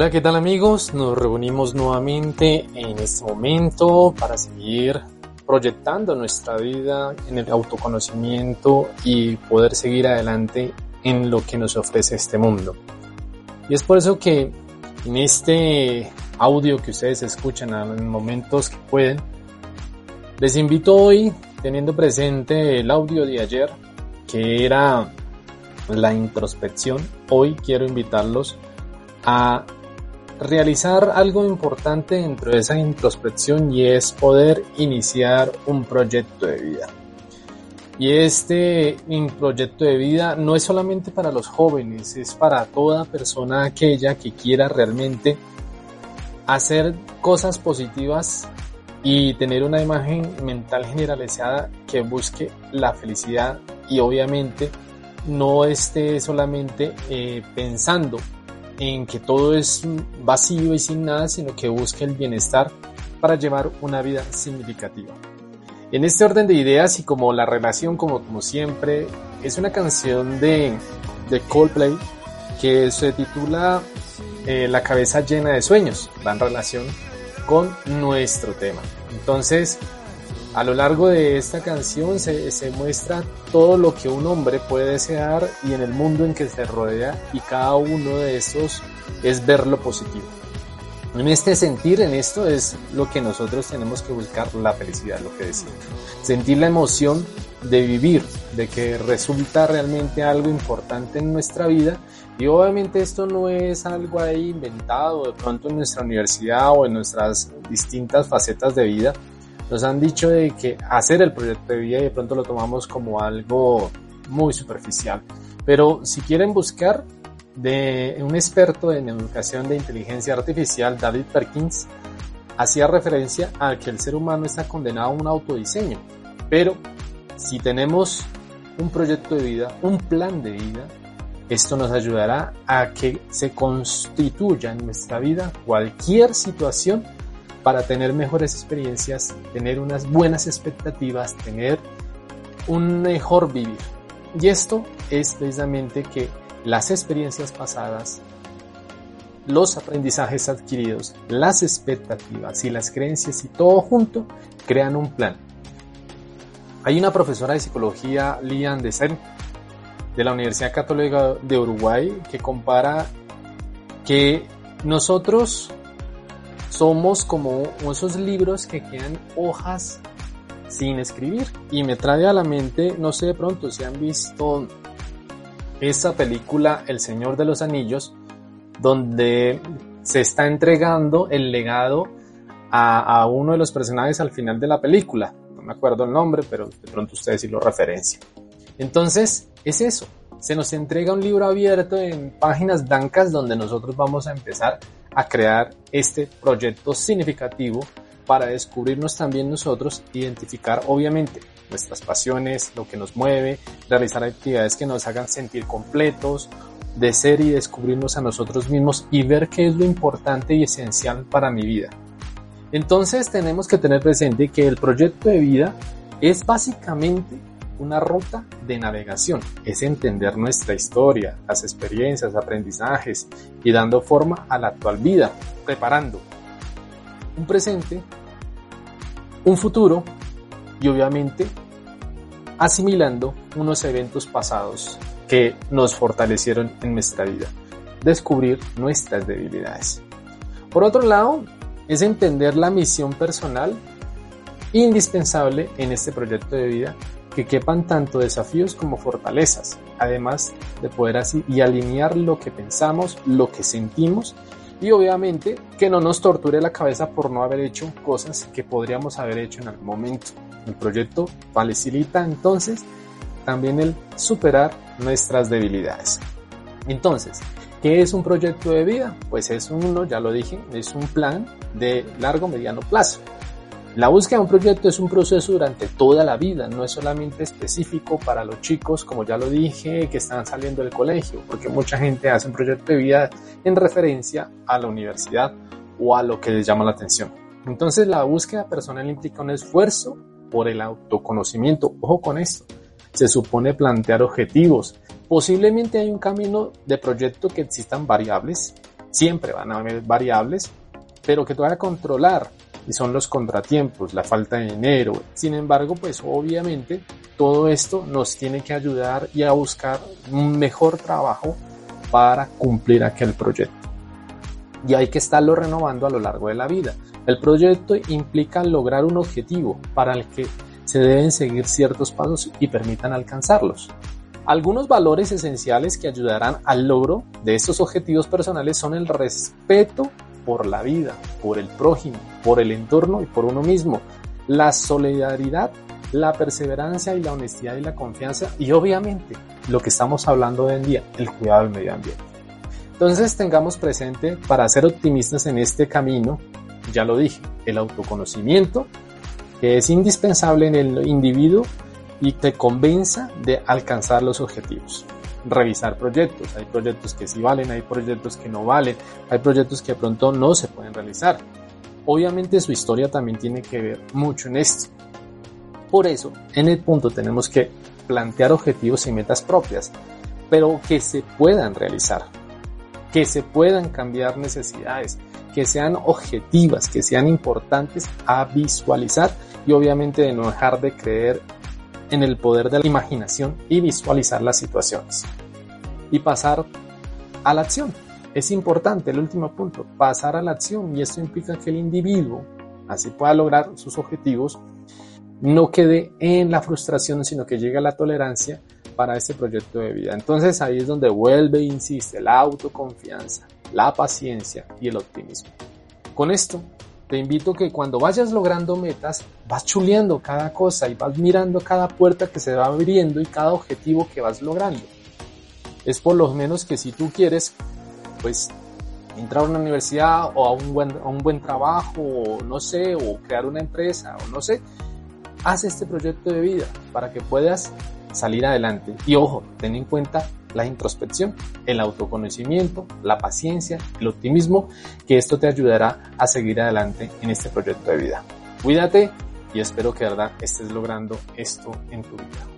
Hola, ¿qué tal amigos? Nos reunimos nuevamente en este momento para seguir proyectando nuestra vida en el autoconocimiento y poder seguir adelante en lo que nos ofrece este mundo. Y es por eso que en este audio que ustedes escuchan en momentos que pueden, les invito hoy, teniendo presente el audio de ayer, que era la introspección, hoy quiero invitarlos a realizar algo importante dentro de esa introspección y es poder iniciar un proyecto de vida. Y este proyecto de vida no es solamente para los jóvenes, es para toda persona aquella que quiera realmente hacer cosas positivas y tener una imagen mental generalizada que busque la felicidad y obviamente no esté solamente eh, pensando en que todo es vacío y sin nada, sino que busque el bienestar para llevar una vida significativa. En este orden de ideas y como la relación, como, siempre, es una canción de, de Coldplay que se titula eh, La cabeza llena de sueños, va relación con nuestro tema. Entonces, a lo largo de esta canción se, muestra todo lo que un hombre puede desear y en el mundo en que se rodea y cada uno de esos es ver lo positivo. En este sentir, en esto es lo que nosotros tenemos que buscar, la felicidad, lo que decimos. Sentir la emoción de vivir, de que resulta realmente algo importante en nuestra vida y obviamente esto no es algo ahí inventado de pronto en nuestra universidad o en nuestras distintas facetas de vida, nos han dicho de que hacer el proyecto de vida y de pronto lo tomamos como algo muy superficial. Pero si quieren buscar de un experto en educación de inteligencia artificial, David Perkins, hacía referencia a que el ser humano está condenado a un autodiseño. Pero si tenemos un proyecto de vida, un plan de vida, esto nos ayudará a que se constituya en nuestra vida cualquier situación para tener mejores experiencias, tener unas buenas expectativas, tener un mejor vivir. Y esto es precisamente que las experiencias pasadas, los aprendizajes adquiridos, las expectativas y las creencias y todo junto crean un plan. Hay una profesora de psicología, Lian de Ser, de la Universidad Católica de Uruguay, que compara que nosotros somos como esos libros que quedan hojas sin escribir. Y me trae a la mente, no sé de pronto si han visto esa película El Señor de los Anillos, donde se está entregando el legado a, uno de los personajes al final de la película. No me acuerdo el nombre, pero de pronto ustedes sí lo referencian. Entonces, es eso. Se nos entrega un libro abierto en páginas blancas donde nosotros vamos a empezar a crear este proyecto significativo para descubrirnos también nosotros, identificar obviamente nuestras pasiones, lo que nos mueve, realizar actividades que nos hagan sentir completos, de ser y descubrirnos a nosotros mismos y ver qué es lo importante y esencial para mi vida. Entonces tenemos que tener presente que el proyecto de vida es básicamente una ruta de navegación, es entender nuestra historia, las experiencias, aprendizajes y dando forma a la actual vida, preparando un presente, un futuro y obviamente asimilando unos eventos pasados que nos fortalecieron en nuestra vida, descubrir nuestras debilidades. Por otro lado, es entender la misión personal indispensable en este proyecto de vida que quepan tanto desafíos como fortalezas, además de poder así y alinear lo que pensamos, lo que sentimos y obviamente que no nos torture la cabeza por no haber hecho cosas que podríamos haber hecho en algún momento. El proyecto facilita entonces también el superar nuestras debilidades. Entonces, ¿qué es un proyecto de vida? Pues es uno, ya lo dije, es un plan de largo mediano plazo la búsqueda de un proyecto es un proceso durante toda la vida, no es solamente específico para los chicos, como ya lo dije, que están saliendo del colegio, porque mucha gente hace un proyecto de vida en referencia a la universidad o a lo que les llama la atención. Entonces la búsqueda personal implica un esfuerzo por el autoconocimiento. Ojo con esto. Se supone plantear objetivos. Posiblemente hay un camino de proyecto que existan variables siempre van a haber variables, pero que te van a controlar y son los contratiempos, la falta de dinero. Sin embargo, pues obviamente todo esto nos tiene que ayudar y a buscar un mejor trabajo para cumplir aquel proyecto. Y hay que estarlo renovando a lo largo de la vida. El proyecto implica lograr un objetivo para el que se deben seguir ciertos pasos y permitan alcanzarlos. Algunos valores esenciales que ayudarán al logro de estos objetivos personales son el respeto por la vida, por el prójimo, por el entorno y por uno mismo, la solidaridad, la perseverancia y la honestidad y la confianza y obviamente lo que estamos hablando hoy en día, el cuidado del medio ambiente. Entonces tengamos presente para ser optimistas en este camino, ya lo dije, el autoconocimiento, que es indispensable en el individuo y te convenza de alcanzar los objetivos. Revisar proyectos. Hay proyectos que sí valen, hay proyectos que no valen, hay proyectos que de pronto no se pueden realizar. Obviamente su historia también tiene que ver mucho en esto. Por eso, en el punto tenemos que plantear objetivos y metas propias, pero que se puedan realizar, que se puedan cambiar necesidades, que sean objetivas, que sean importantes a visualizar y obviamente de no dejar de creer en el poder de la imaginación y visualizar las situaciones. Y pasar a la acción. Es importante el último punto, pasar a la acción y esto implica que el individuo, así pueda lograr sus objetivos, no quede en la frustración, sino que llegue a la tolerancia para ese proyecto de vida. Entonces ahí es donde vuelve e insiste la autoconfianza, la paciencia y el optimismo. Con esto te invito que cuando vayas logrando metas, vas chuleando cada cosa y vas mirando cada puerta que se va abriendo y cada objetivo que vas logrando. Es por lo menos que si tú quieres, pues, entrar a una universidad o a un buen, a un buen trabajo, o no sé, o crear una empresa, o no sé, haz este proyecto de vida para que puedas salir adelante. Y ojo, ten en cuenta la introspección, el autoconocimiento, la paciencia, el optimismo, que esto te ayudará a seguir adelante en este proyecto de vida. Cuídate y espero que de verdad estés logrando esto en tu vida.